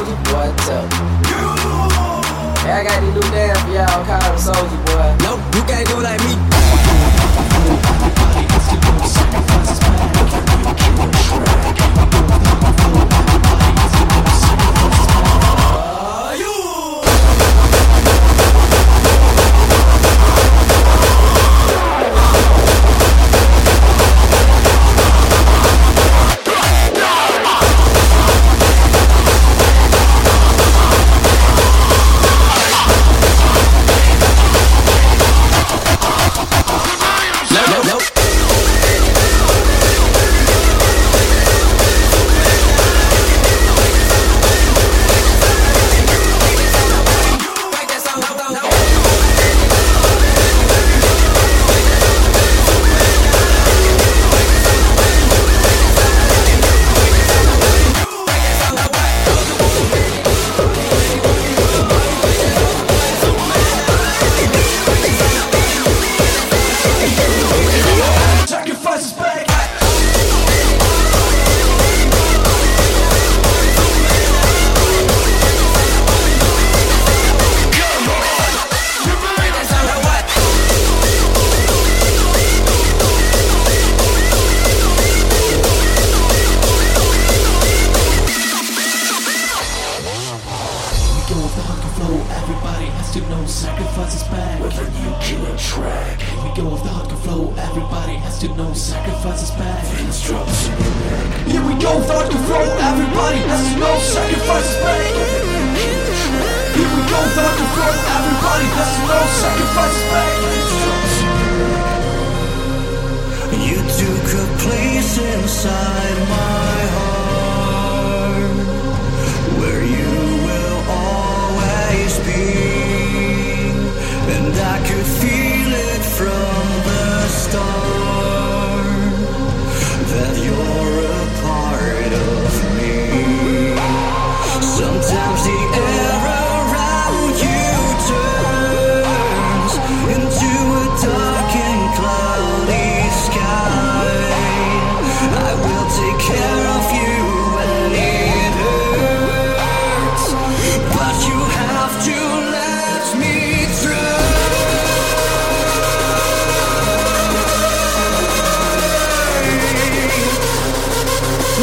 Soldier Boy tough. I got these new dance for y'all called Soldier Boy. Nope, you can't do like me. money cause no sacrifice. back You took a place inside my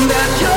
that you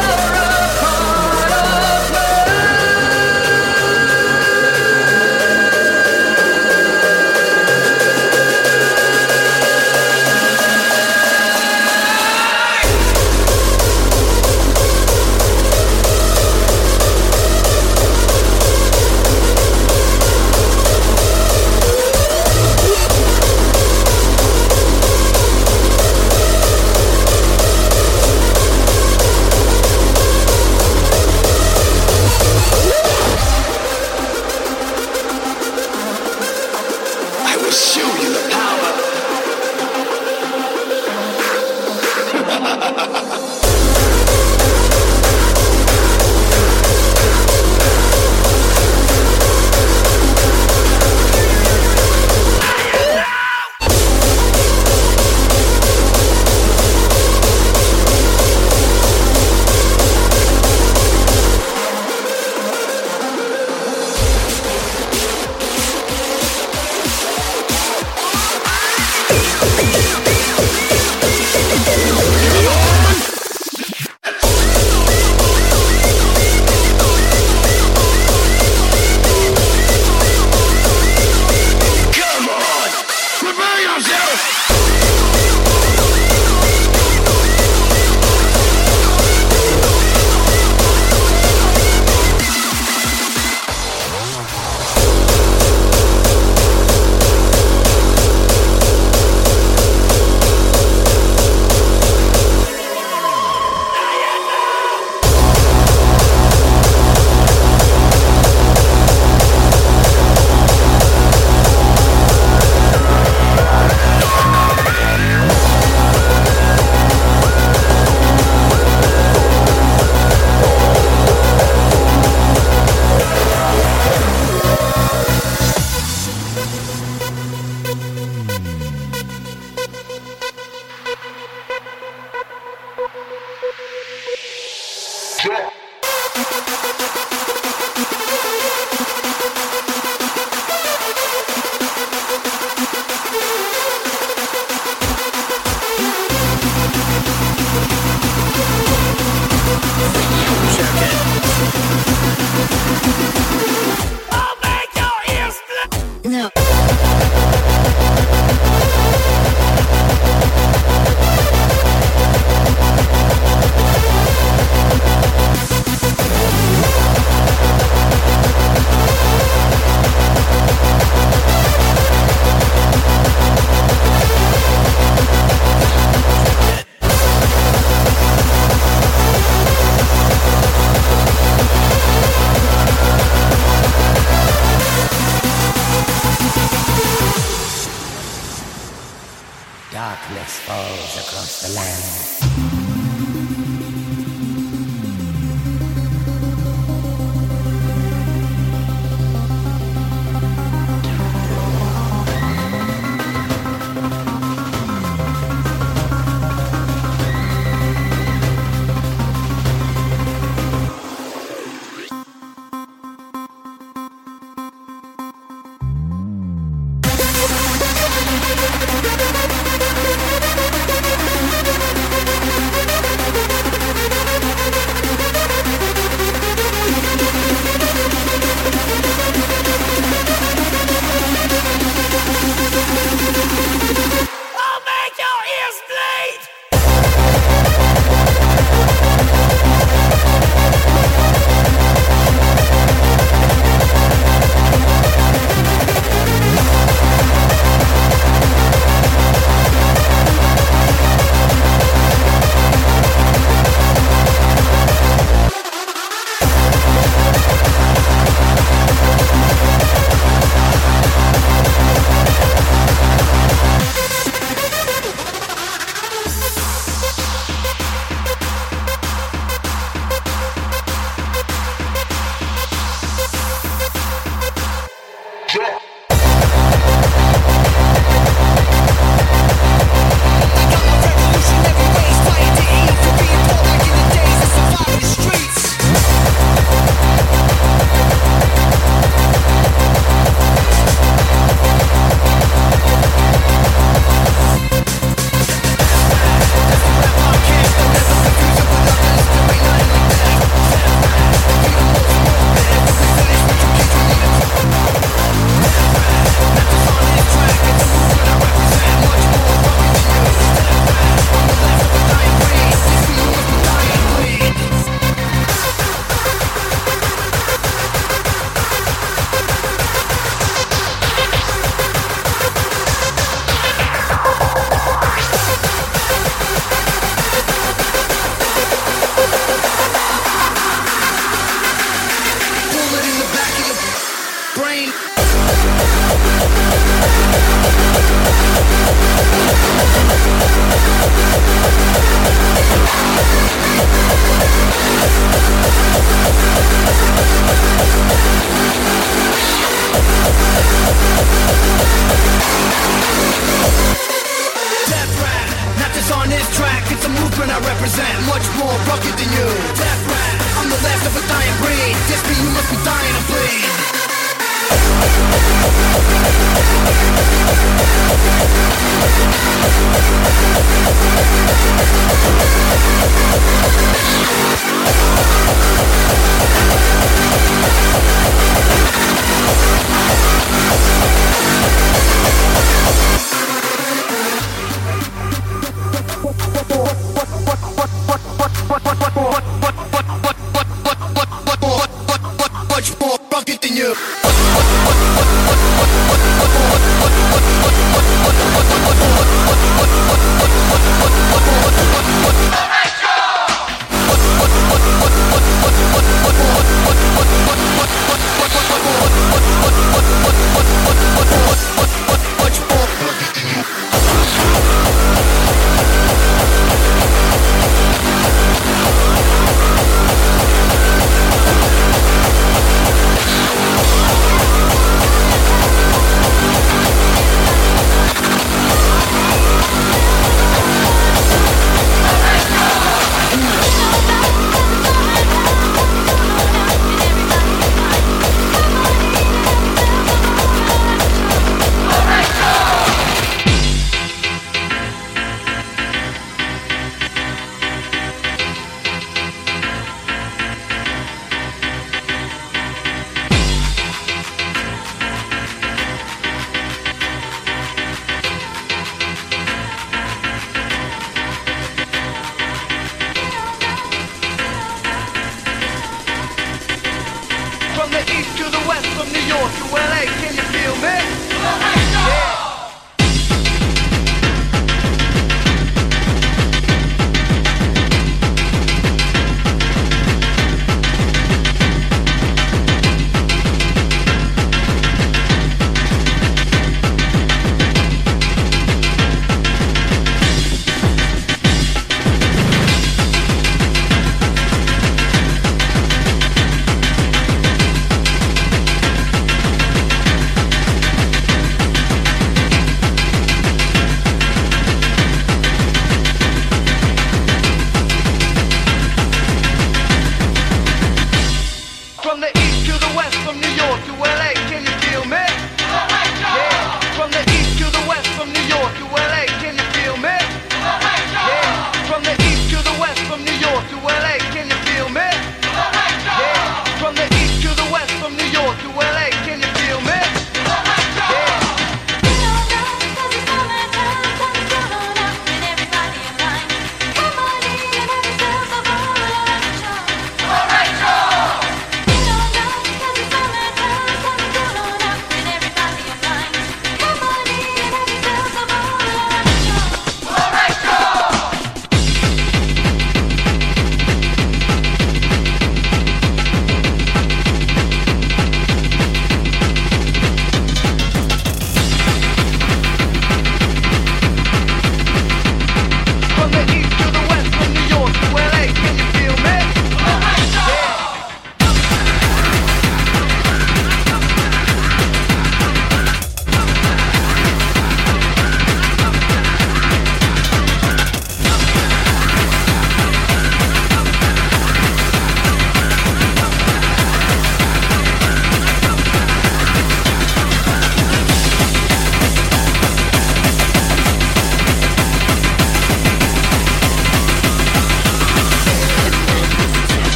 drip.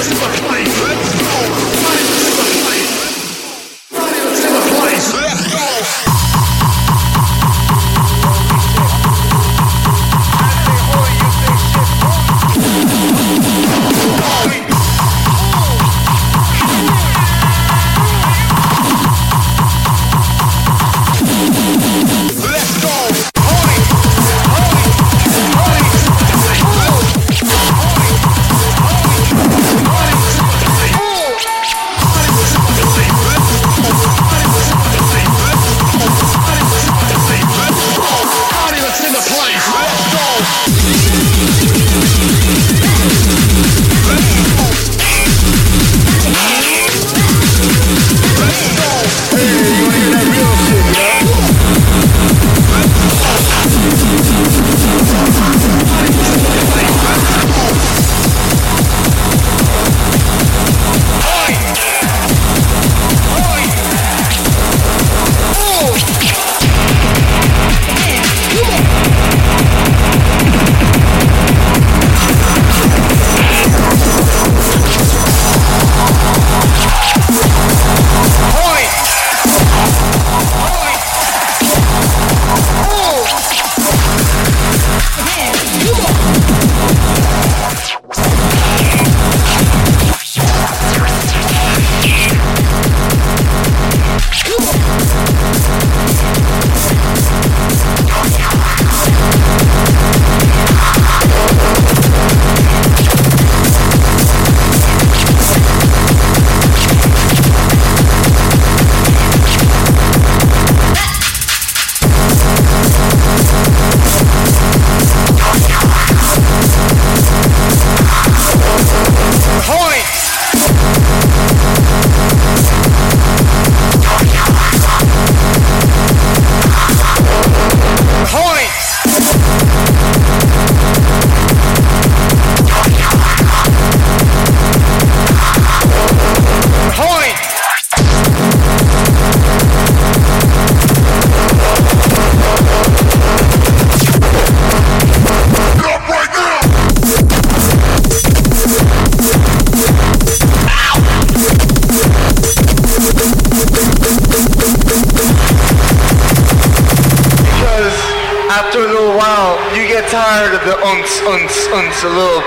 This is my place.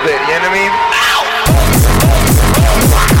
it, you know what I mean?